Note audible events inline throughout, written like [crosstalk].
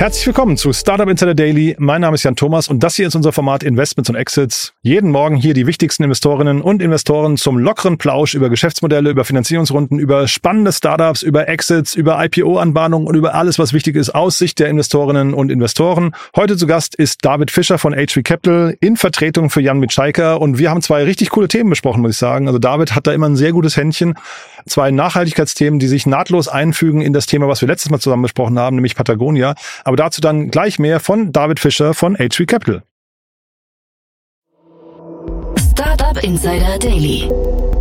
Herzlich willkommen zu Startup Insider Daily. Mein Name ist Jan Thomas und das hier ist unser Format Investments und Exits. Jeden Morgen hier die wichtigsten Investorinnen und Investoren zum lockeren Plausch über Geschäftsmodelle, über Finanzierungsrunden, über spannende Startups, über Exits, über IPO-Anbahnung und über alles, was wichtig ist aus Sicht der Investorinnen und Investoren. Heute zu Gast ist David Fischer von HV Capital in Vertretung für Jan Mitschaiker und wir haben zwei richtig coole Themen besprochen, muss ich sagen. Also David hat da immer ein sehr gutes Händchen. Zwei Nachhaltigkeitsthemen, die sich nahtlos einfügen in das Thema, was wir letztes Mal zusammen besprochen haben, nämlich Patagonia. Aber dazu dann gleich mehr von David Fischer von HV Capital. Startup Insider Daily.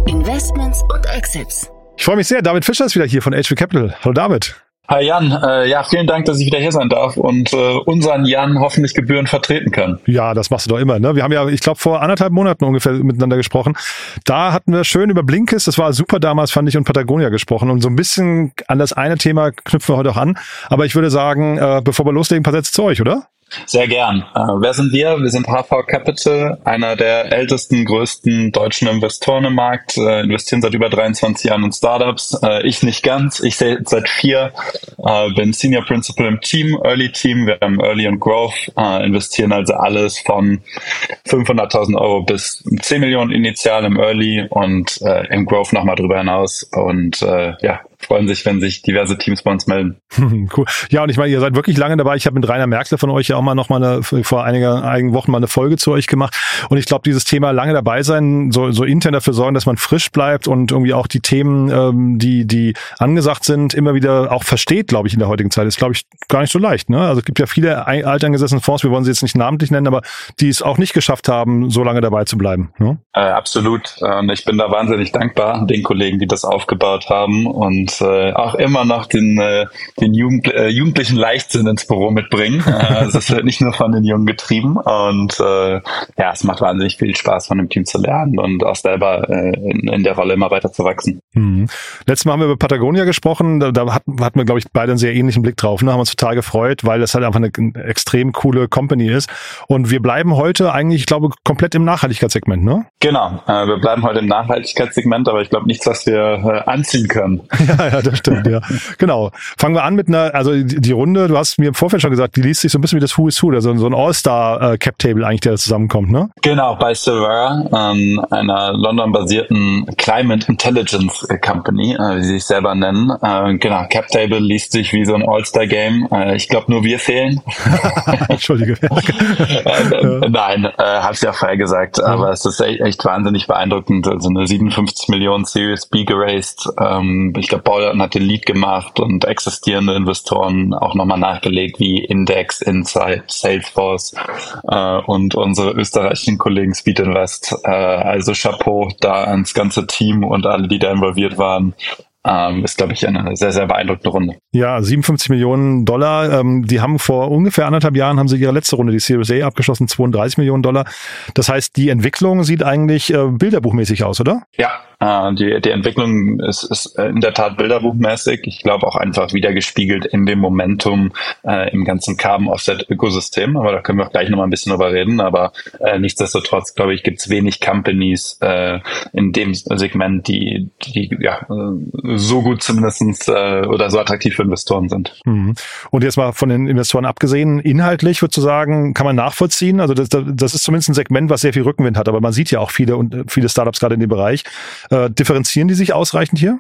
Investments und Exits. Ich freue mich sehr. David Fischer ist wieder hier von HV Capital. Hallo David. Hi Jan, äh, ja, vielen Dank, dass ich wieder hier sein darf und äh, unseren Jan hoffentlich gebührend vertreten kann. Ja, das machst du doch immer. Ne? Wir haben ja, ich glaube, vor anderthalb Monaten ungefähr miteinander gesprochen. Da hatten wir schön über Blinkist, das war super damals, fand ich, und Patagonia gesprochen. Und so ein bisschen an das eine Thema knüpfen wir heute auch an. Aber ich würde sagen, äh, bevor wir loslegen, ein paar Sätze zu euch, oder? Sehr gern. Äh, wer sind wir? Wir sind HV Capital, einer der ältesten, größten deutschen Investoren im Markt, äh, investieren seit über 23 Jahren in Startups. Äh, ich nicht ganz, ich seit vier, äh, bin Senior Principal im Team, Early Team, wir haben Early und Growth, äh, investieren also alles von 500.000 Euro bis 10 Millionen initial im Early und äh, im Growth nochmal drüber hinaus und ja, freuen sich, wenn sich diverse Teams bei uns melden. [laughs] cool. Ja, und ich meine, ihr seid wirklich lange dabei. Ich habe mit Rainer Merkle von euch ja auch mal noch mal eine, vor einiger, einigen Wochen mal eine Folge zu euch gemacht. Und ich glaube, dieses Thema lange dabei sein, so, so intern dafür sorgen, dass man frisch bleibt und irgendwie auch die Themen, ähm, die, die angesagt sind, immer wieder auch versteht, glaube ich, in der heutigen Zeit, ist, glaube ich, gar nicht so leicht. Ne? Also es gibt ja viele alteingesessene Fonds, wir wollen sie jetzt nicht namentlich nennen, aber die es auch nicht geschafft haben, so lange dabei zu bleiben. Ne? Äh, absolut. Und ich bin da wahnsinnig dankbar den Kollegen, die das aufgebaut haben und und äh, auch immer noch den, äh, den Jugend, äh, jugendlichen Leichtsinn ins Büro mitbringen. [laughs] Äh, es ist nicht nur von den Jungen getrieben und äh, ja, es macht wahnsinnig viel Spaß, von dem Team zu lernen und auch selber äh, in, in der Rolle immer weiter zu wachsen. Mhm. Letztes Mal haben wir über Patagonia gesprochen, da, da hatten, hatten wir, glaube ich, beide einen sehr ähnlichen Blick drauf, ne? haben uns total gefreut, weil das halt einfach eine extrem coole Company ist und wir bleiben heute eigentlich, ich glaube, komplett im Nachhaltigkeitssegment, ne? Genau, äh, wir bleiben heute im Nachhaltigkeitssegment, aber ich glaube nichts, was wir äh, anziehen können. [laughs] Ja, ja, das stimmt, ja. Genau. Fangen wir an mit einer, also die, die, Runde, du hast mir im Vorfeld schon gesagt, die liest sich so ein bisschen wie das Who is Who, also so ein All-Star-Cap-Table eigentlich, der zusammenkommt, ne? Genau, bei Silvera, ähm, einer London-basierten Climate Intelligence Company, äh, wie sie sich selber nennen. Äh, genau, Cap-Table liest sich wie so ein All-Star-Game. Äh, ich glaube, nur wir fehlen. [laughs] Entschuldige. [laughs] äh, nein, äh, habe ich ja vorher gesagt, aber es ist echt, echt wahnsinnig beeindruckend. Also eine 57 Millionen Series B geraced. Ähm, ich glaube, Paul hat den Lead gemacht und existierende Investoren auch nochmal nachgelegt, wie Index, Insight, Salesforce äh, und unsere österreichischen Kollegen Speed Invest. Äh, also Chapeau da ans ganze Team und alle, die da involviert waren ähm, ist, glaube ich, eine sehr, sehr beeindruckende Runde. Ja, 57 Millionen Dollar. Ähm, die haben vor ungefähr anderthalb Jahren haben sie ihre letzte Runde, die Series A, abgeschlossen, 32 Millionen Dollar. Das heißt, die Entwicklung sieht eigentlich äh, bilderbuchmäßig aus, oder? Ja, äh, die, die Entwicklung ist, ist in der Tat bilderbuchmäßig. Ich glaube auch einfach wieder gespiegelt in dem Momentum äh, im ganzen Carbon Offset Ökosystem. Aber da können wir auch gleich nochmal ein bisschen drüber reden. Aber äh, nichtsdestotrotz, glaube ich, gibt es wenig Companies äh, in dem Segment, die, die ja, so gut zumindestens äh, oder so attraktiv für Investoren sind. Mhm. Und jetzt mal von den Investoren abgesehen, inhaltlich würde ich sagen, kann man nachvollziehen. Also das, das ist zumindest ein Segment, was sehr viel Rückenwind hat. Aber man sieht ja auch viele und viele Startups gerade in dem Bereich. Äh, differenzieren die sich ausreichend hier?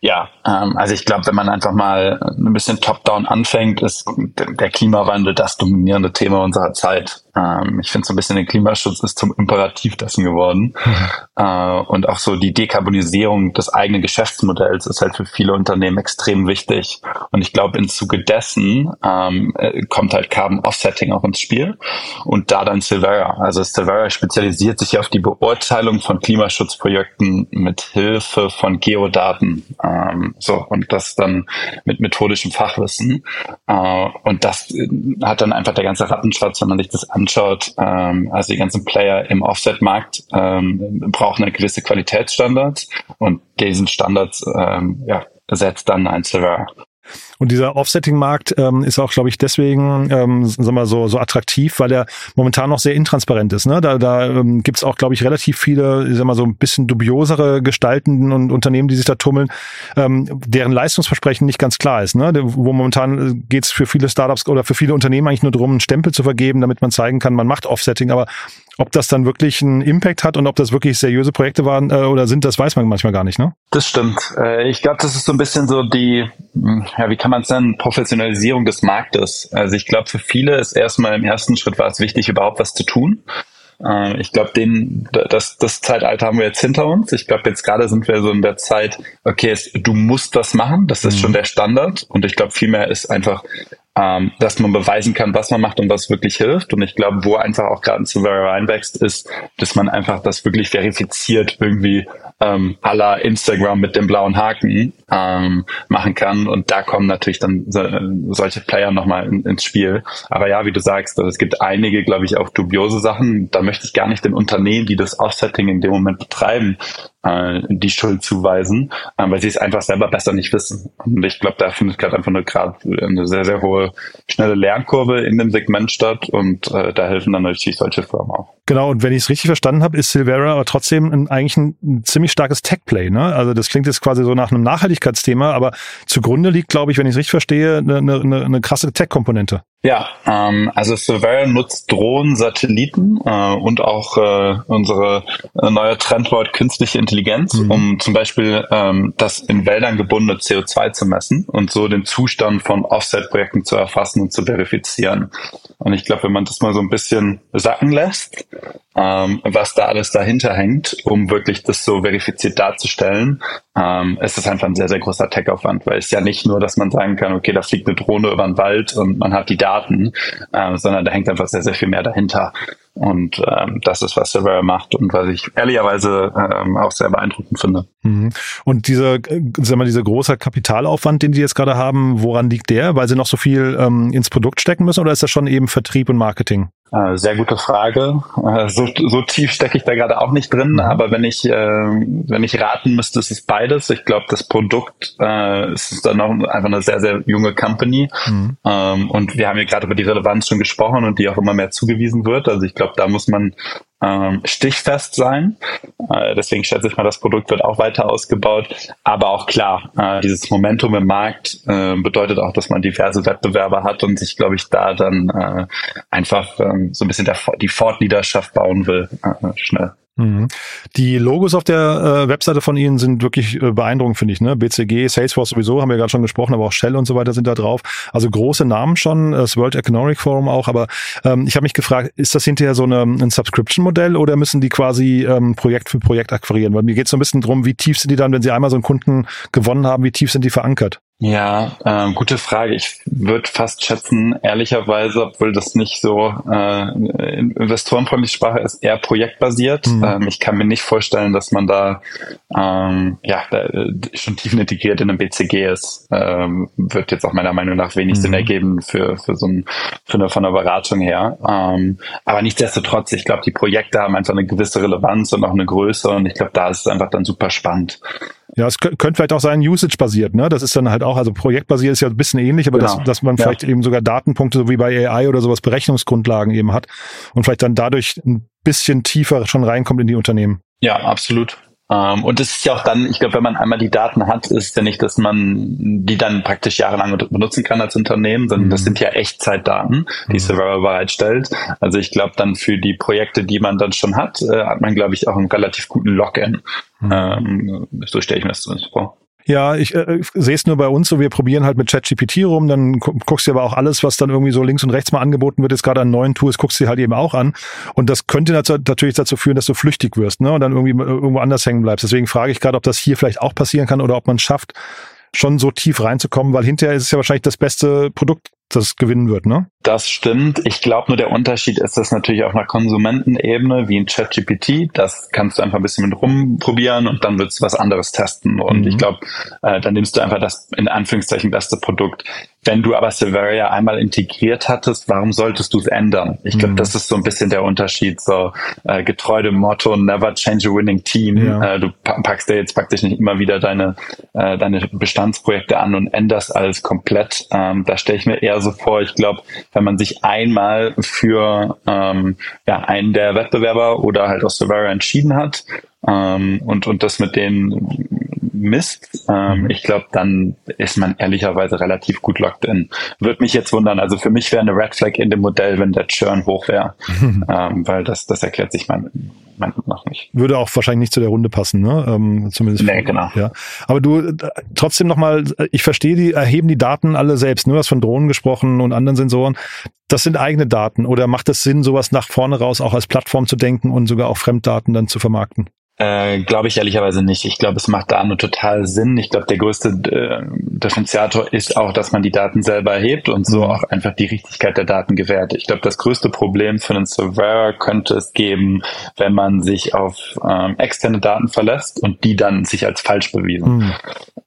Ja, ähm, also ich glaube, wenn man einfach mal ein bisschen top-down anfängt, ist der Klimawandel das dominierende Thema unserer Zeit. Ähm, ich finde so ein bisschen, der Klimaschutz ist zum Imperativ dessen geworden. [laughs] Äh, und auch so die Dekarbonisierung des eigenen Geschäftsmodells ist halt für viele Unternehmen extrem wichtig. Und ich glaube, im Zuge dessen ähm, äh, kommt halt Carbon Offsetting auch ins Spiel. Und da dann Silvera. Also Silvera spezialisiert sich auf die Beurteilung von Klimaschutzprojekten mit Hilfe von Geodaten. Ähm, so, und das dann mit methodischem Fachwissen. Äh, und das äh, hat dann einfach der ganze Rattenschatz, wenn man sich das anschaut. Ähm, also die ganzen Player im Offset-Markt ähm, brauchen eine gewisse Qualitätsstandards und diesen Standards ähm, ja, setzt dann ein Silver. Und dieser Offsetting-Markt ähm, ist auch, glaube ich, deswegen ähm, sagen wir so, so attraktiv, weil er momentan noch sehr intransparent ist. Ne? Da, da ähm, gibt auch, glaube ich, relativ viele, ich sag mal, so ein bisschen dubiosere Gestalten und Unternehmen, die sich da tummeln, ähm, deren Leistungsversprechen nicht ganz klar ist. Ne? Wo momentan äh, geht es für viele Startups oder für viele Unternehmen eigentlich nur darum, einen Stempel zu vergeben, damit man zeigen kann, man macht Offsetting, aber ob das dann wirklich einen Impact hat und ob das wirklich seriöse Projekte waren äh, oder sind, das weiß man manchmal gar nicht, ne? Das stimmt. Äh, ich glaube, das ist so ein bisschen so die, hm, ja, wie kann man es nennen, Professionalisierung des Marktes. Also ich glaube, für viele ist erstmal im ersten Schritt war es wichtig, überhaupt was zu tun. Äh, ich glaube, den, das, das Zeitalter haben wir jetzt hinter uns. Ich glaube, jetzt gerade sind wir so in der Zeit, okay, es, du musst das machen, das ist mhm. schon der Standard. Und ich glaube, vielmehr ist einfach ähm, dass man beweisen kann, was man macht und was wirklich hilft. Und ich glaube, wo einfach auch gerade ein Silver reinwächst, ist, dass man einfach das wirklich verifiziert irgendwie ähm, aller Instagram mit dem blauen Haken ähm, machen kann. Und da kommen natürlich dann so, äh, solche Player nochmal in, ins Spiel. Aber ja, wie du sagst, also es gibt einige, glaube ich, auch dubiose Sachen. Da möchte ich gar nicht den Unternehmen, die das Offsetting in dem Moment betreiben, äh, die Schuld zuweisen, äh, weil sie es einfach selber besser nicht wissen. Und ich glaube, da findet gerade einfach eine, grad eine sehr, sehr hohe, schnelle Lernkurve in dem Segment statt und äh, da helfen dann natürlich solche Firmen auch. Genau, und wenn ich es richtig verstanden habe, ist Silvera aber trotzdem ein, eigentlich ein, ein ziemlich starkes Tech-Play. Ne? Also das klingt jetzt quasi so nach einem Nachhaltigkeitsthema, aber zugrunde liegt, glaube ich, wenn ich es richtig verstehe, eine, eine, eine krasse Tech-Komponente. Ja, ähm, also Surveyor nutzt Drohnen, Satelliten äh, und auch äh, unsere äh, neue Trendwort künstliche Intelligenz, mhm. um zum Beispiel ähm, das in Wäldern gebundene CO2 zu messen und so den Zustand von Offset-Projekten zu erfassen und zu verifizieren. Und ich glaube, wenn man das mal so ein bisschen sacken lässt, ähm, was da alles dahinter hängt, um wirklich das so verifiziert darzustellen, ähm, ist das einfach ein sehr, sehr großer Tech-Aufwand, weil es ja nicht nur, dass man sagen kann, okay, da fliegt eine Drohne über den Wald und man hat die Daten, äh, sondern da hängt einfach sehr, sehr viel mehr dahinter. Und ähm, das ist, was Silver macht und was ich ehrlicherweise ähm, auch sehr beeindruckend finde. Mhm. Und dieser, äh, sagen wir, dieser große Kapitalaufwand, den die jetzt gerade haben, woran liegt der? Weil sie noch so viel ähm, ins Produkt stecken müssen oder ist das schon eben Vertrieb und Marketing? Äh, sehr gute Frage. Äh, so, so tief stecke ich da gerade auch nicht drin, mhm. aber wenn ich, äh, wenn ich raten müsste, ist es beides. Ich glaube, das Produkt äh, ist dann noch einfach eine sehr, sehr junge Company. Mhm. Ähm, und wir haben ja gerade über die Relevanz schon gesprochen und die auch immer mehr zugewiesen wird. Also ich glaube, da muss man ähm, stichfest sein. Äh, deswegen schätze ich mal, das Produkt wird auch weiter ausgebaut. Aber auch klar, äh, dieses Momentum im Markt äh, bedeutet auch, dass man diverse Wettbewerber hat und sich, glaube ich, da dann äh, einfach ähm, so ein bisschen der, die Fortleaderschaft bauen will, äh, schnell. Mhm. Die Logos auf der äh, Webseite von Ihnen sind wirklich äh, beeindruckend, finde ich. Ne? BCG, Salesforce sowieso, haben wir gerade schon gesprochen, aber auch Shell und so weiter sind da drauf. Also große Namen schon, das World Economic Forum auch. Aber ähm, ich habe mich gefragt, ist das hinterher so eine, ein Subscription-Modell oder müssen die quasi ähm, Projekt für Projekt akquirieren? Weil mir geht es so ein bisschen drum, wie tief sind die dann, wenn sie einmal so einen Kunden gewonnen haben, wie tief sind die verankert? Ja, ähm, gute Frage. Ich würde fast schätzen, ehrlicherweise, obwohl das nicht so äh, investorenfreundliche Sprache ist, eher projektbasiert. Mhm. Ähm, ich kann mir nicht vorstellen, dass man da ähm, ja da, äh, schon tiefen integriert in einem BCG ist. Ähm, wird jetzt auch meiner Meinung nach wenig mhm. Sinn ergeben für für so ein für eine von der Beratung her. Ähm, aber nichtsdestotrotz, ich glaube, die Projekte haben einfach eine gewisse Relevanz und auch eine Größe und ich glaube, da ist es einfach dann super spannend. Ja, es könnte vielleicht auch sein, Usage-basiert, ne? Das ist dann halt auch, also projektbasiert ist ja ein bisschen ähnlich, aber genau. dass, dass man vielleicht ja. eben sogar Datenpunkte, so wie bei AI oder sowas, Berechnungsgrundlagen eben hat und vielleicht dann dadurch ein bisschen tiefer schon reinkommt in die Unternehmen. Ja, absolut. Ähm, und es ist ja auch dann, ich glaube, wenn man einmal die Daten hat, ist ja nicht, dass man die dann praktisch jahrelang benutzen kann als Unternehmen, sondern mhm. das sind ja Echtzeitdaten, die mhm. Server bereitstellt. Also ich glaube dann für die Projekte, die man dann schon hat, äh, hat man, glaube ich, auch einen relativ guten Login. Mhm. Ähm, so stelle ich mir das zumindest vor. Ja, ich äh, sehe es nur bei uns so, wir probieren halt mit ChatGPT rum, dann guckst du aber auch alles, was dann irgendwie so links und rechts mal angeboten wird, jetzt gerade an neuen Tools, guckst du halt eben auch an. Und das könnte natürlich dazu führen, dass du flüchtig wirst, ne? Und dann irgendwie irgendwo anders hängen bleibst. Deswegen frage ich gerade, ob das hier vielleicht auch passieren kann oder ob man schafft, schon so tief reinzukommen, weil hinterher ist es ja wahrscheinlich das beste Produkt, das gewinnen wird, ne? Das stimmt. Ich glaube nur, der Unterschied ist das natürlich auf einer Konsumentenebene wie in ChatGPT. Das kannst du einfach ein bisschen mit rumprobieren und dann willst du was anderes testen. Und mhm. ich glaube, äh, dann nimmst du einfach das in Anführungszeichen beste Produkt. Wenn du aber Severia einmal integriert hattest, warum solltest du es ändern? Ich glaube, mhm. das ist so ein bisschen der Unterschied. So äh, getreu dem Motto Never change a winning team. Ja. Äh, du packst ja jetzt praktisch nicht immer wieder deine äh, deine Bestandsprojekte an und änderst alles komplett. Ähm, da stelle ich mir eher so vor. Ich glaube, wenn man sich einmal für ähm, ja einen der Wettbewerber oder halt aus Severia entschieden hat ähm, und und das mit denen misst, ähm, mhm. ich glaube, dann ist man ehrlicherweise relativ gut locked in. Würde mich jetzt wundern. Also für mich wäre eine Red Flag in dem Modell, wenn der Churn hoch wäre, [laughs] ähm, weil das, das erklärt sich mein, mein noch nicht. Würde auch wahrscheinlich nicht zu der Runde passen, ne? Ähm, zumindest. Nee, genau. Ja. Aber du, äh, trotzdem nochmal, ich verstehe, die erheben die Daten alle selbst. Ne? Du hast von Drohnen gesprochen und anderen Sensoren. Das sind eigene Daten. Oder macht es Sinn, sowas nach vorne raus auch als Plattform zu denken und sogar auch Fremddaten dann zu vermarkten? Äh, glaube ich ehrlicherweise nicht. Ich glaube, es macht da nur total Sinn. Ich glaube, der größte äh, Differenziator ist auch, dass man die Daten selber erhebt und so mhm. auch einfach die Richtigkeit der Daten gewährt. Ich glaube, das größte Problem für einen Server könnte es geben, wenn man sich auf ähm, externe Daten verlässt und die dann sich als falsch bewiesen. Mhm.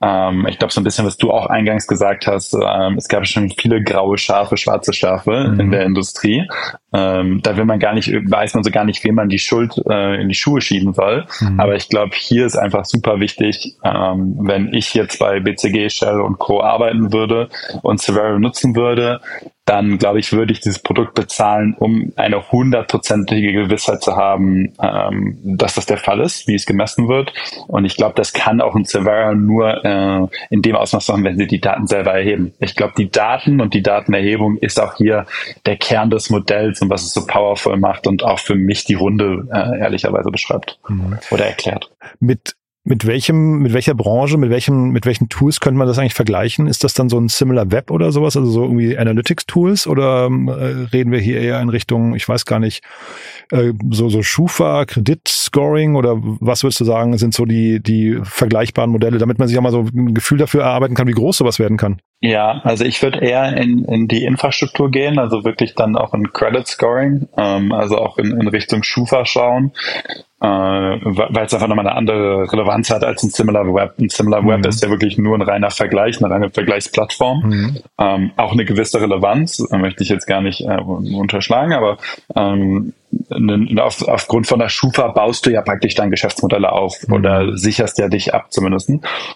Ähm, ich glaube, so ein bisschen, was du auch eingangs gesagt hast, ähm, es gab schon viele graue Schafe, schwarze Schafe mhm. in der Industrie. Ähm, da will man gar nicht, weiß man so gar nicht, wem man die Schuld äh, in die Schuhe schieben soll. Mhm. Aber ich glaube, hier ist einfach super wichtig, ähm, wenn ich jetzt bei BCG, Shell und Co. arbeiten würde und Severo nutzen würde, dann glaube ich, würde ich dieses Produkt bezahlen, um eine hundertprozentige Gewissheit zu haben, ähm, dass das der Fall ist, wie es gemessen wird. Und ich glaube, das kann auch ein Severa nur äh, in dem Ausmaß machen, wenn sie die Daten selber erheben. Ich glaube, die Daten und die Datenerhebung ist auch hier der Kern des Modells und was es so powerful macht und auch für mich die Runde äh, ehrlicherweise beschreibt mhm. oder erklärt. Mit mit welchem, mit welcher Branche, mit welchem, mit welchen Tools könnte man das eigentlich vergleichen? Ist das dann so ein Similar Web oder sowas, also so irgendwie Analytics Tools oder äh, reden wir hier eher in Richtung, ich weiß gar nicht, äh, so so Schufa, Kreditscoring oder was würdest du sagen, sind so die die vergleichbaren Modelle, damit man sich auch mal so ein Gefühl dafür erarbeiten kann, wie groß sowas werden kann? Ja, also ich würde eher in, in die Infrastruktur gehen, also wirklich dann auch in Credit Scoring, ähm, also auch in, in Richtung Schufa schauen äh, weil es einfach nochmal eine andere Relevanz hat als ein Similar Web. Ein Similar mhm. Web ist ja wirklich nur ein reiner Vergleich, eine reine Vergleichsplattform. Mhm. Ähm, auch eine gewisse Relevanz, äh, möchte ich jetzt gar nicht äh, unterschlagen, aber ähm, auf, aufgrund von der Schufa baust du ja praktisch dein Geschäftsmodelle auf mhm. oder sicherst ja dich ab zumindest.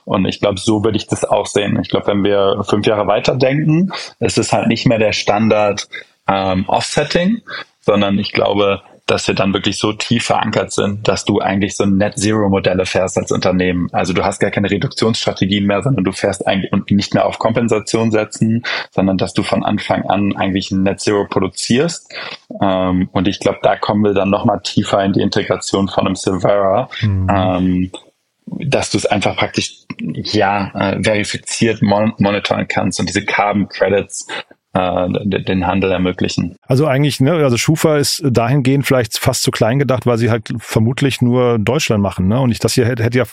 Und ich glaube, so würde ich das auch sehen. Ich glaube, wenn wir fünf Jahre weiter denken, ist es halt nicht mehr der Standard ähm, Offsetting, sondern ich glaube, dass wir dann wirklich so tief verankert sind, dass du eigentlich so Net Zero Modelle fährst als Unternehmen. Also du hast gar keine Reduktionsstrategien mehr, sondern du fährst eigentlich und nicht mehr auf Kompensation setzen, sondern dass du von Anfang an eigentlich ein Net Zero produzierst. Ähm, und ich glaube, da kommen wir dann nochmal tiefer in die Integration von einem Silvera. Mhm. Ähm, dass du es einfach praktisch ja äh, verifiziert mon monitoren kannst und diese Carbon Credits äh, den Handel ermöglichen. Also eigentlich, ne, also Schufa ist dahingehend vielleicht fast zu klein gedacht, weil sie halt vermutlich nur Deutschland machen, ne? Und ich das hier hätte, hätte ja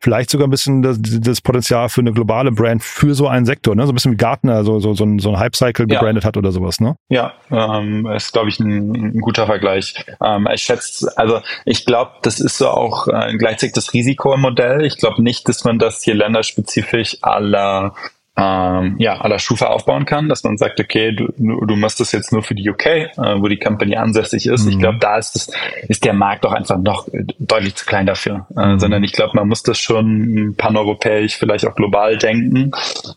vielleicht sogar ein bisschen das, das Potenzial für eine globale Brand für so einen Sektor, ne? So ein bisschen wie Gartner, so, so, so ein, so ein Hype-Cycle gebrandet ja. hat oder sowas, ne? Ja, ähm, ist, glaube ich, ein, ein, guter Vergleich. Ähm, ich schätze, also ich glaube, das ist so auch äh, gleichzeitig das Risiko im Modell. Ich glaube nicht, dass man das hier länderspezifisch aller ähm, ja, à la Schufa aufbauen kann, dass man sagt, okay, du, du machst das jetzt nur für die UK, äh, wo die Company ansässig ist. Mhm. Ich glaube, da ist, das, ist der Markt auch einfach noch deutlich zu klein dafür, äh, mhm. sondern ich glaube, man muss das schon paneuropäisch, vielleicht auch global denken.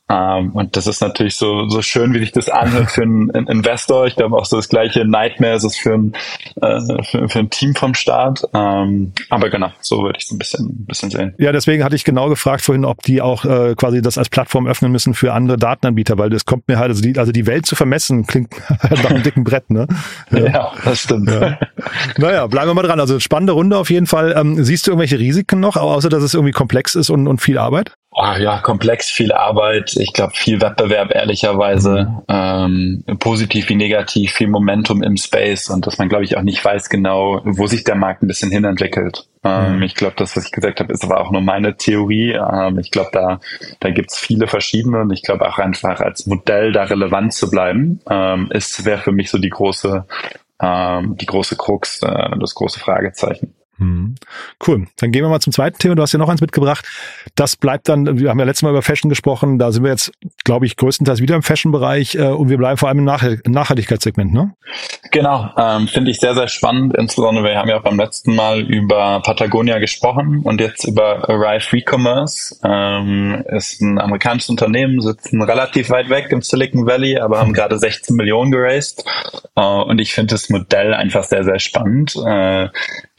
Ähm, und das ist natürlich so, so schön, wie sich das anhört für einen Investor. Ich glaube auch so das gleiche Nightmare ist es für ein, äh, für, für, ein Team vom Start. Ähm, aber genau, so würde ich es ein bisschen, ein bisschen sehen. Ja, deswegen hatte ich genau gefragt vorhin, ob die auch äh, quasi das als Plattform öffnen müssen müssen für andere Datenanbieter, weil das kommt mir halt, also die, also die Welt zu vermessen, klingt [laughs] nach einem dicken Brett, ne? Ja, ja das stimmt. Ja. Naja, bleiben wir mal dran. Also spannende Runde auf jeden Fall. Ähm, siehst du irgendwelche Risiken noch, außer dass es irgendwie komplex ist und, und viel Arbeit? Oh, ja, komplex, viel Arbeit. Ich glaube, viel Wettbewerb, ehrlicherweise. Mhm. Ähm, positiv wie negativ, viel Momentum im Space und dass man, glaube ich, auch nicht weiß genau, wo sich der Markt ein bisschen hinentwickelt. Ähm, mhm. Ich glaube, das, was ich gesagt habe, ist aber auch nur meine Theorie. Ähm, ich glaube, da, da gibt's viele verschiedene und ich glaube auch einfach als Modell da relevant zu bleiben, ähm, ist wäre für mich so die große, ähm, die große Krux, äh, das große Fragezeichen. Hm. Cool. Dann gehen wir mal zum zweiten Thema. Du hast ja noch eins mitgebracht. Das bleibt dann, wir haben ja letztes Mal über Fashion gesprochen, da sind wir jetzt, glaube ich, größtenteils wieder im Fashion-Bereich äh, und wir bleiben vor allem im, Nach im Nachhaltigkeitssegment, ne? Genau, ähm, finde ich sehr, sehr spannend. Insbesondere, wir haben ja auch beim letzten Mal über Patagonia gesprochen und jetzt über Arrive Recommerce. Ähm, ist ein amerikanisches Unternehmen, sitzen relativ weit weg im Silicon Valley, aber haben gerade 16 Millionen geraced. Äh, und ich finde das Modell einfach sehr, sehr spannend, äh,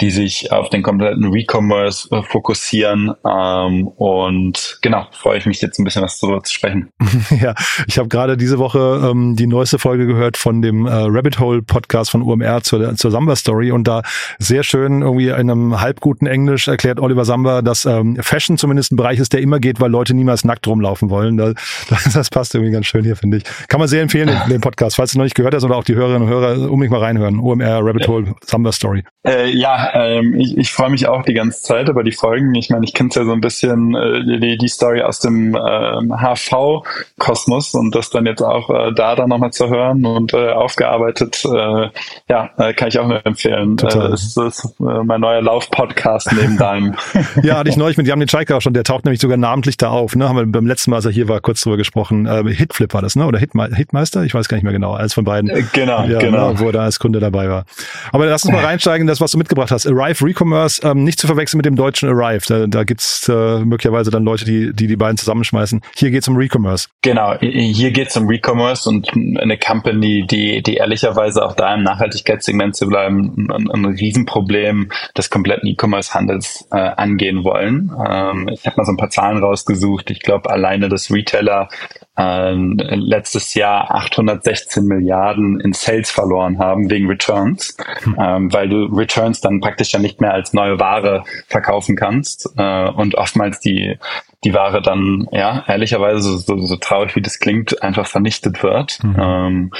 die sich auf den kompletten Recommerce äh, fokussieren. Ähm, und genau, freue ich mich jetzt ein bisschen was darüber zu sprechen. [laughs] ja, ich habe gerade diese Woche ähm, die neueste Folge gehört von dem äh, Rabbit Hole Podcast von UMR zur, zur Samba Story und da sehr schön irgendwie in einem halbguten Englisch erklärt Oliver Samba, dass ähm, Fashion zumindest ein Bereich ist, der immer geht, weil Leute niemals nackt rumlaufen wollen. Da, das, [laughs] das passt irgendwie ganz schön hier, finde ich. Kann man sehr empfehlen, den, den, Podcast, falls du noch nicht gehört hast oder auch die Hörerinnen und Hörer unbedingt mal reinhören. UMR Rabbit Hole Samba Story. Äh, ja, ähm, ich, ich freue mich auch die ganze Zeit über die Folgen. Ich meine, ich kenne ja so ein bisschen äh, die, die Story aus dem äh, HV-Kosmos und das dann jetzt auch äh, da dann nochmal zu hören und äh, aufgearbeitet, äh, ja, äh, kann ich auch nur empfehlen. Total. Äh, ist, ist äh, mein neuer Lauf-Podcast neben deinem. [laughs] ja, hatte ich neulich mit Jan Czajka auch schon, der taucht nämlich sogar namentlich da auf. Ne? Haben wir beim letzten Mal, als er hier war, kurz drüber gesprochen. Äh, Hitflip war das, ne? Oder Hitme Hitmeister? Ich weiß gar nicht mehr genau. Eins von beiden. Äh, genau, ja, genau. Ne? Wo er da als Kunde dabei war. Aber lass uns mal [laughs] reinsteigen, das, was du mitgebracht hast. Arrive Recommerce, ähm, nicht zu verwechseln mit dem deutschen Arrive. Da, da gibt's äh, möglicherweise dann Leute, die, die die beiden zusammenschmeißen. Hier geht's um Recommerce. Genau, hier geht's um Recommerce und eine Company, die, die ehrlicherweise auch da im Nachhaltigkeitssegment zu bleiben, ein, ein Riesenproblem des kompletten E-Commerce-Handels äh, angehen wollen. Ähm, ich habe mal so ein paar Zahlen rausgesucht. Ich glaube, alleine das Retailer äh, letztes Jahr 816 Milliarden in Sales verloren haben wegen Returns, hm. ähm, weil du Returns dann praktisch ja nicht mehr als neue Ware verkaufen kannst äh, und oftmals die die Ware dann, ja, ehrlicherweise, so, so, so traurig wie das klingt, einfach vernichtet wird. Mhm. Ähm,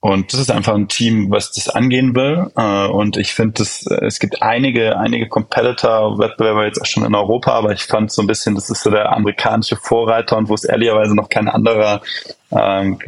und das ist einfach ein Team, was das angehen will. Äh, und ich finde, es gibt einige, einige Competitor-Wettbewerber jetzt auch schon in Europa, aber ich fand so ein bisschen, das ist so der amerikanische Vorreiter und wo es ehrlicherweise noch kein anderer ähm,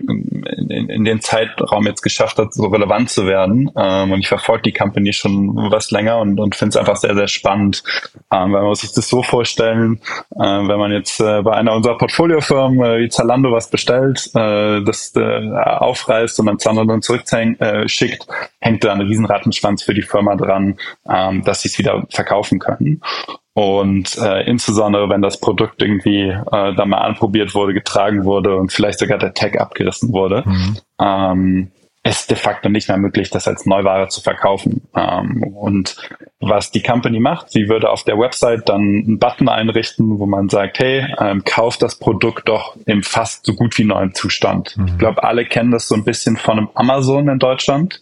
in, in den Zeitraum jetzt geschafft hat, so relevant zu werden. Ähm, und ich verfolge die Company schon was länger und, und finde es einfach sehr, sehr spannend. Ähm, weil man muss sich das so vorstellen, äh, wenn man jetzt äh, bei einer unserer Portfoliofirmen äh, wie Zalando was bestellt, das aufreißt und dann Zalando dann zurückschickt, schickt, hängt da ein riesen Rattenschwanz für die Firma dran, ähm, dass sie es wieder verkaufen können. Und äh, insbesondere, wenn das Produkt irgendwie äh, da mal anprobiert wurde, getragen wurde und vielleicht sogar der Tag abgerissen wurde, mhm. ähm, ist de facto nicht mehr möglich, das als Neuware zu verkaufen. Ähm, und was die Company macht, sie würde auf der Website dann einen Button einrichten, wo man sagt, hey, ähm, kauf das Produkt doch im fast so gut wie neuen Zustand. Mhm. Ich glaube, alle kennen das so ein bisschen von einem Amazon in Deutschland,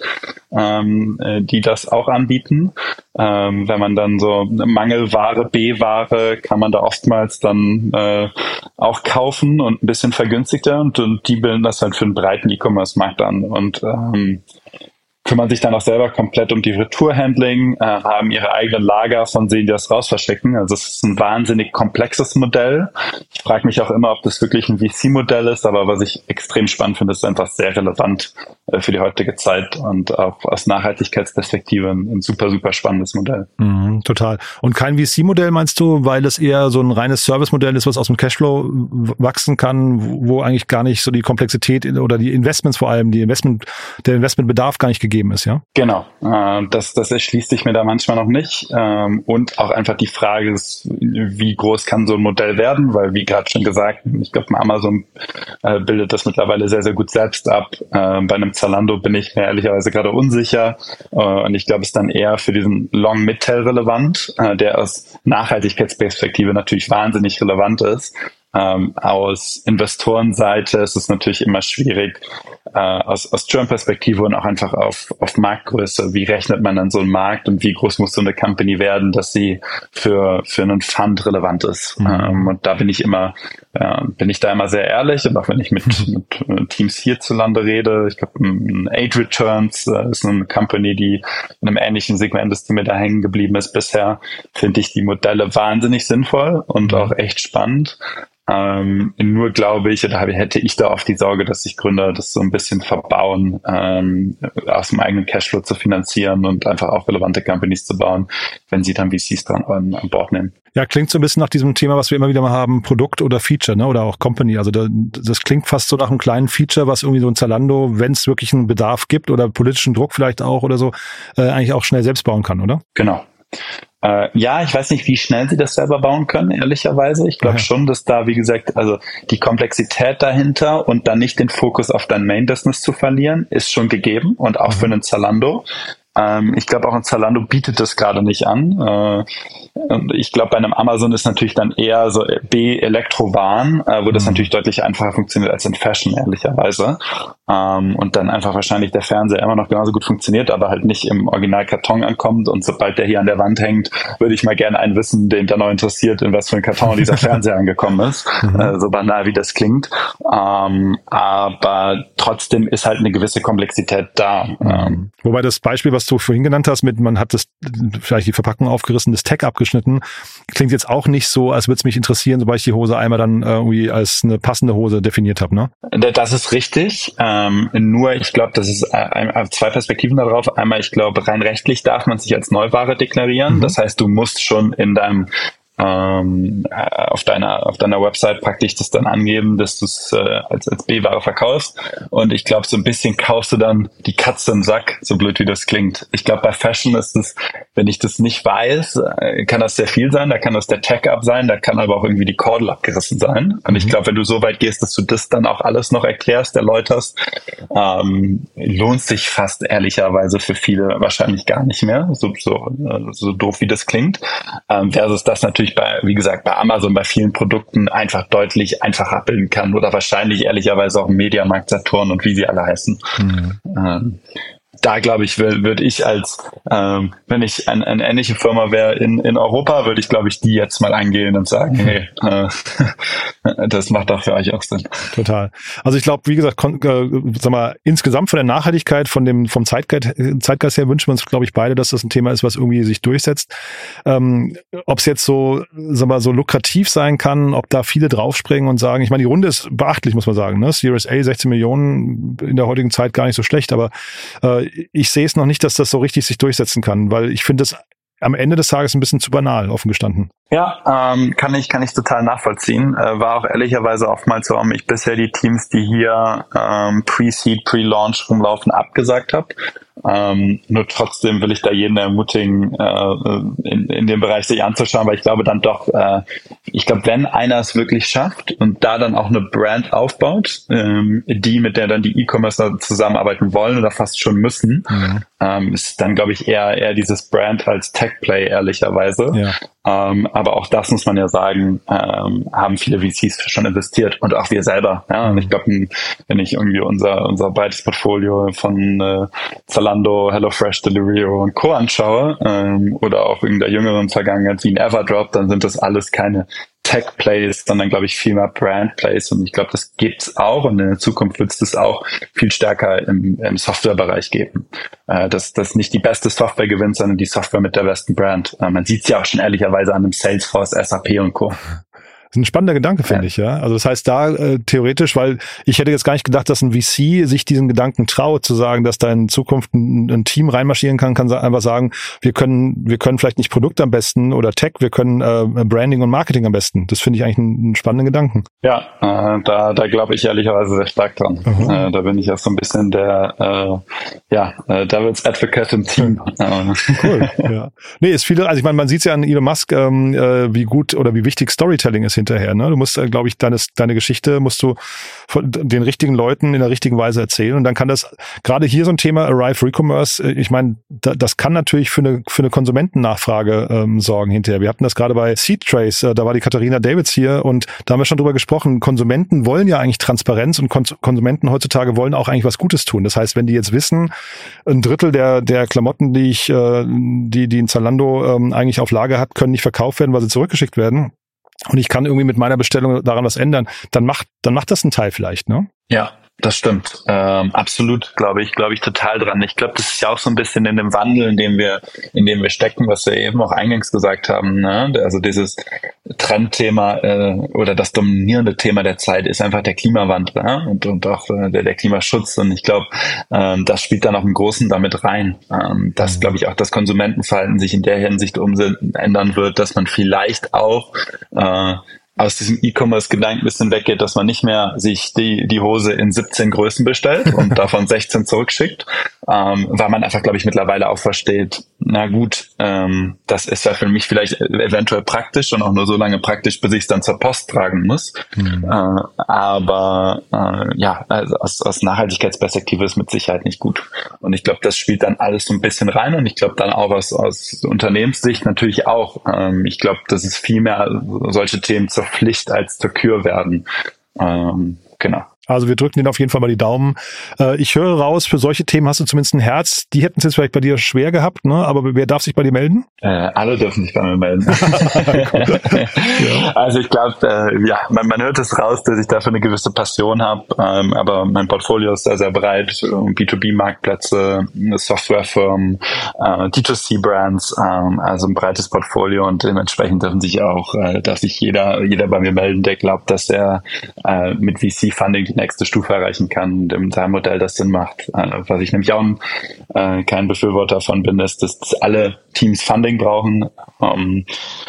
ähm, äh, die das auch anbieten. Ähm, wenn man dann so Mangelware, B-Ware, kann man da oftmals dann äh, auch kaufen und ein bisschen vergünstigter und, und die bilden das halt für einen breiten E-Commerce-Markt an. Und ähm, kümmern sich dann auch selber komplett um die Retourhandling, äh, haben ihre eigenen Lager, von denen die das raus verschicken. Also es ist ein wahnsinnig komplexes Modell. Ich frage mich auch immer, ob das wirklich ein VC-Modell ist, aber was ich extrem spannend finde, ist einfach sehr relevant äh, für die heutige Zeit und auch aus Nachhaltigkeitsperspektive ein, ein super, super spannendes Modell. Mhm, total. Und kein VC-Modell meinst du, weil es eher so ein reines Service-Modell ist, was aus dem Cashflow wachsen kann, wo eigentlich gar nicht so die Komplexität oder die Investments vor allem, die Investment, der Investmentbedarf gar nicht gegeben gegeben ist, ja? Genau, äh, das, das erschließt sich mir da manchmal noch nicht. Ähm, und auch einfach die Frage ist, wie groß kann so ein Modell werden, weil wie gerade schon gesagt, ich glaube, Amazon äh, bildet das mittlerweile sehr, sehr gut selbst ab. Äh, bei einem Zalando bin ich mir ehrlicherweise gerade unsicher. und ich glaube, es ist dann eher für diesen Long Midtail relevant, der aus Nachhaltigkeitsperspektive natürlich wahnsinnig relevant ist. Ähm, aus Investorenseite ist es natürlich immer schwierig, äh, aus, aus Churn-Perspektive und auch einfach auf, auf Marktgröße. Wie rechnet man dann so einen Markt und wie groß muss so eine Company werden, dass sie für, für einen Fund relevant ist? Mhm. Ähm, und da bin ich immer, äh, bin ich da immer sehr ehrlich und auch wenn ich mit, mit, mit Teams hierzulande rede, ich glaube, Aid Returns äh, ist eine Company, die in einem ähnlichen Segment ist, die mir da hängen geblieben ist bisher, finde ich die Modelle wahnsinnig sinnvoll und mhm. auch echt spannend. Ähm, nur glaube ich, oder hätte ich da oft die Sorge, dass sich Gründer das so ein bisschen verbauen, ähm, aus dem eigenen Cashflow zu finanzieren und einfach auch relevante Companies zu bauen, wenn sie dann VCs dran an, an Bord nehmen. Ja, klingt so ein bisschen nach diesem Thema, was wir immer wieder mal haben, Produkt oder Feature, ne? Oder auch Company. Also da, das klingt fast so nach einem kleinen Feature, was irgendwie so ein Zalando, wenn es wirklich einen Bedarf gibt oder politischen Druck vielleicht auch oder so, äh, eigentlich auch schnell selbst bauen kann, oder? Genau. Äh, ja, ich weiß nicht, wie schnell sie das selber bauen können, ehrlicherweise. Ich glaube schon, dass da, wie gesagt, also die Komplexität dahinter und dann nicht den Fokus auf dein Main-Business zu verlieren, ist schon gegeben und auch mhm. für einen Zalando. Ähm, ich glaube, auch ein Zalando bietet das gerade nicht an. Äh, ich glaube, bei einem Amazon ist natürlich dann eher so B Elektrowaren, äh, wo das mhm. natürlich deutlich einfacher funktioniert als in Fashion, ehrlicherweise. Ähm, und dann einfach wahrscheinlich der Fernseher immer noch genauso gut funktioniert, aber halt nicht im Originalkarton ankommt. Und sobald der hier an der Wand hängt, würde ich mal gerne einen wissen, den da noch interessiert, in was für ein Karton dieser [laughs] Fernseher angekommen ist. Mhm. Äh, so banal wie das klingt. Ähm, aber trotzdem ist halt eine gewisse Komplexität da. Mhm. Ähm, Wobei das Beispiel, was du vorhin genannt hast, mit man hat das vielleicht die Verpackung aufgerissen, das Tag abgeschnitten, klingt jetzt auch nicht so, als würde es mich interessieren, sobald ich die Hose einmal dann irgendwie als eine passende Hose definiert habe, ne? Das ist richtig. Ähm, nur ich glaube, das ist äh, zwei Perspektiven darauf. Einmal, ich glaube, rein rechtlich darf man sich als Neuware deklarieren. Mhm. Das heißt, du musst schon in deinem ähm, äh, auf deiner auf deiner Website praktisch das dann angeben, dass du es äh, als als B-Ware verkaufst. Und ich glaube, so ein bisschen kaufst du dann die Katze im Sack, so blöd wie das klingt. Ich glaube, bei Fashion ist es, wenn ich das nicht weiß, äh, kann das sehr viel sein. Da kann das der Tag-Up sein, da kann aber auch irgendwie die Kordel abgerissen sein. Und ich mhm. glaube, wenn du so weit gehst, dass du das dann auch alles noch erklärst, erläuterst, ähm, lohnt sich fast ehrlicherweise für viele wahrscheinlich gar nicht mehr. So so, so doof wie das klingt. Ähm, versus das natürlich natürlich bei, wie gesagt, bei Amazon bei vielen Produkten einfach deutlich einfacher abbilden kann oder wahrscheinlich ehrlicherweise auch Mediamarkt Saturn und wie sie alle heißen. Mhm. Ähm, da glaube ich, würde ich als, ähm, wenn ich ein, eine ähnliche Firma wäre in, in Europa, würde ich, glaube ich, die jetzt mal angehen und sagen, mhm. hey, äh, [laughs] das macht doch für euch auch Sinn. Total. Also ich glaube, wie gesagt, äh, sag mal, insgesamt von der Nachhaltigkeit, von dem, vom Zeitgeist, Zeitgeist her wünschen wir uns, glaube ich, beide, dass das ein Thema ist, was irgendwie sich durchsetzt. Ähm, ob es jetzt so, sag mal, so lukrativ sein kann, ob da viele draufspringen und sagen, ich meine, die Runde ist beachtlich, muss man sagen, ne? Series A, 16 Millionen in der heutigen Zeit gar nicht so schlecht, aber äh, ich sehe es noch nicht, dass das so richtig sich durchsetzen kann, weil ich finde es am Ende des Tages ein bisschen zu banal, offen gestanden. Ja, ähm, kann ich kann ich total nachvollziehen. Äh, war auch ehrlicherweise oftmals so, warum ich bisher die Teams, die hier ähm, Pre-Seed, Pre-Launch rumlaufen, abgesagt habe. Ähm, nur trotzdem will ich da jeden ermutigen, äh, in, in dem Bereich sich anzuschauen, weil ich glaube dann doch, äh, ich glaube, wenn einer es wirklich schafft und da dann auch eine Brand aufbaut, ähm, die mit der dann die E-Commerce zusammenarbeiten wollen oder fast schon müssen, mhm. ähm, ist dann glaube ich eher eher dieses Brand als Tech-Play ehrlicherweise. Ja. Ähm, aber auch das muss man ja sagen, ähm, haben viele VCs schon investiert und auch wir selber. Ja? Und ich glaube, wenn ich irgendwie unser unser breites Portfolio von äh, Zalando, HelloFresh, Deliveroo und Co. anschaue ähm, oder auch in der jüngeren Vergangenheit wie ein Everdrop, dann sind das alles keine Tech-Plays, sondern glaube ich viel mehr Brand-Plays und ich glaube, das gibt's auch und in der Zukunft wird es das auch viel stärker im, im Softwarebereich geben. Äh, dass, dass nicht die beste Software gewinnt, sondern die Software mit der besten Brand. Äh, man sieht's ja auch schon ehrlicherweise an dem Salesforce, SAP und Co. Das ist ein spannender Gedanke, finde ja. ich, ja. Also das heißt da äh, theoretisch, weil ich hätte jetzt gar nicht gedacht, dass ein VC sich diesen Gedanken traut, zu sagen, dass da in Zukunft ein, ein Team reinmarschieren kann, kann einfach sagen, wir können, wir können vielleicht nicht Produkt am besten oder Tech, wir können äh, Branding und Marketing am besten. Das finde ich eigentlich einen, einen, spannenden Gedanken. Ja, äh, da, da glaube ich ehrlicherweise sehr stark dran. Mhm. Da bin ich auch so ein bisschen der äh, ja, äh, Devil's Advocate im Team. [laughs] cool, ja. Nee, ist viel, also ich meine, man sieht ja an Elon Musk, ähm, äh, wie gut oder wie wichtig Storytelling ist hinterher. Ne? Du musst, äh, glaube ich, deine, deine Geschichte musst du von den richtigen Leuten in der richtigen Weise erzählen. Und dann kann das, gerade hier so ein Thema Arrive Recommerce, äh, ich meine, da, das kann natürlich für eine, für eine Konsumentennachfrage ähm, sorgen hinterher. Wir hatten das gerade bei Seed Trace, äh, da war die Katharina Davids hier und da haben wir schon drüber gesprochen. Konsumenten wollen ja eigentlich Transparenz und Konsumenten heutzutage wollen auch eigentlich was Gutes tun. Das heißt, wenn die jetzt wissen, ein Drittel der, der Klamotten, die ich, äh, die, die in Zalando ähm, eigentlich auf Lager hat, können nicht verkauft werden, weil sie zurückgeschickt werden. Und ich kann irgendwie mit meiner Bestellung daran was ändern, dann macht, dann macht das ein Teil vielleicht, ne? Ja, das stimmt. Ähm, absolut, glaube ich, glaube ich total dran. Ich glaube, das ist ja auch so ein bisschen in dem Wandel, in dem wir, in dem wir stecken, was wir eben auch eingangs gesagt haben. Ne? Also dieses Trendthema äh, oder das dominierende Thema der Zeit ist einfach der Klimawandel ne? und, und auch äh, der, der Klimaschutz. Und ich glaube, ähm, das spielt dann auch im Großen damit rein. Ähm, dass, mhm. glaube ich, auch das Konsumentenverhalten sich in der Hinsicht ändern wird, dass man vielleicht auch äh, aus diesem E-Commerce-Gedanken ein bisschen weggeht, dass man nicht mehr sich die, die Hose in 17 Größen bestellt und [laughs] davon 16 zurückschickt, ähm, weil man einfach, glaube ich, mittlerweile auch versteht, na gut, ähm, das ist ja für mich vielleicht eventuell praktisch und auch nur so lange praktisch, bis ich es dann zur Post tragen muss. Mhm. Äh, aber äh, ja, also aus, aus Nachhaltigkeitsperspektive ist mit Sicherheit nicht gut. Und ich glaube, das spielt dann alles so ein bisschen rein und ich glaube dann auch aus, aus Unternehmenssicht natürlich auch. Ähm, ich glaube, dass es viel mehr solche Themen zur Pflicht als zur Kür werden. Ähm, genau. Also wir drücken den auf jeden Fall mal die Daumen. Äh, ich höre raus, für solche Themen hast du zumindest ein Herz. Die hätten es jetzt vielleicht bei dir schwer gehabt, ne? aber wer darf sich bei dir melden? Äh, alle dürfen sich bei mir melden. ja. [laughs] [laughs] Also ich glaube, äh, ja, man, man, hört es raus, dass ich dafür eine gewisse Passion habe, ähm, aber mein Portfolio ist sehr, sehr breit. B2B-Marktplätze, Softwarefirmen, äh, D2C-Brands, ähm, also ein breites Portfolio und dementsprechend dürfen sich auch, äh, darf sich jeder, jeder bei mir melden, der glaubt, dass er äh, mit VC-Funding nächste Stufe erreichen kann, dem sein Modell das Sinn macht. Äh, was ich nämlich auch äh, kein Befürworter von bin, ist, dass alle Teams Funding brauchen. Ähm,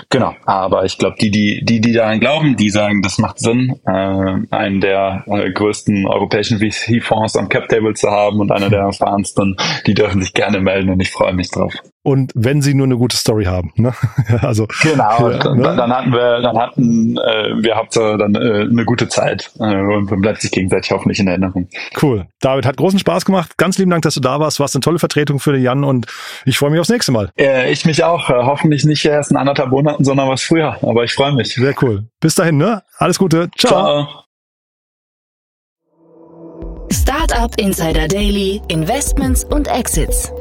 genau, aber ich glaube, die, die, die, die daran glauben, die sagen, das macht Sinn, äh, einen der äh, größten europäischen VC-Fonds am Cap Table zu haben und einer der erfahrensten, die dürfen sich gerne melden und ich freue mich drauf und wenn sie nur eine gute Story haben. Ne? [laughs] also genau. Ja, ne? dann, hatten wir, dann hatten äh, wir Hauptsache dann äh, eine gute Zeit äh, und man bleibt sich gegenseitig hoffentlich in Erinnerung. Cool. David hat großen Spaß gemacht. Ganz lieben Dank, dass du da warst. Warst eine tolle Vertretung für den Jan und ich freue mich aufs nächste Mal. Äh, ich mich auch. Äh, hoffentlich nicht erst in anderthalb Monaten, sondern was früher. Aber ich freue mich. Sehr cool. Bis dahin, ne? Alles Gute. Ciao. Ciao. Startup Insider Daily, Investments und Exits.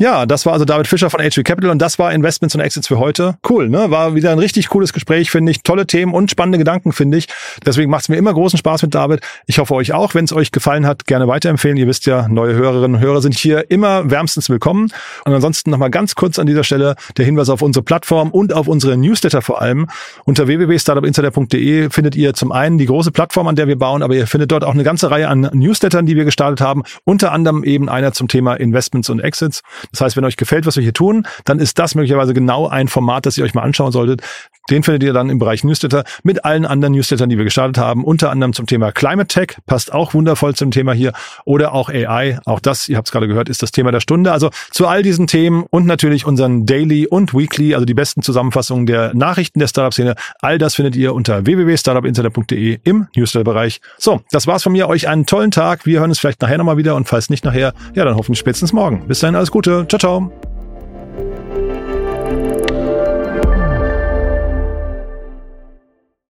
Ja, das war also David Fischer von HV Capital und das war Investments und Exits für heute. Cool, ne? War wieder ein richtig cooles Gespräch, finde ich. Tolle Themen und spannende Gedanken, finde ich. Deswegen macht es mir immer großen Spaß mit David. Ich hoffe euch auch. Wenn es euch gefallen hat, gerne weiterempfehlen. Ihr wisst ja, neue Hörerinnen und Hörer sind hier immer wärmstens willkommen. Und ansonsten nochmal ganz kurz an dieser Stelle der Hinweis auf unsere Plattform und auf unsere Newsletter vor allem. Unter www.startupinsider.de findet ihr zum einen die große Plattform, an der wir bauen, aber ihr findet dort auch eine ganze Reihe an Newslettern, die wir gestartet haben. Unter anderem eben einer zum Thema Investments und Exits. Das heißt, wenn euch gefällt, was wir hier tun, dann ist das möglicherweise genau ein Format, das ihr euch mal anschauen solltet. Den findet ihr dann im Bereich Newsletter mit allen anderen Newslettern, die wir gestartet haben, unter anderem zum Thema Climate Tech, passt auch wundervoll zum Thema hier, oder auch AI. Auch das, ihr habt es gerade gehört, ist das Thema der Stunde. Also zu all diesen Themen und natürlich unseren Daily und Weekly, also die besten Zusammenfassungen der Nachrichten der Startup-Szene. All das findet ihr unter www.startupinsider.de im Newsletter-Bereich. So, das war's von mir. Euch einen tollen Tag. Wir hören uns vielleicht nachher nochmal wieder und falls nicht nachher, ja, dann hoffentlich spätestens morgen. Bis dahin alles Gute. Ciao, ciao.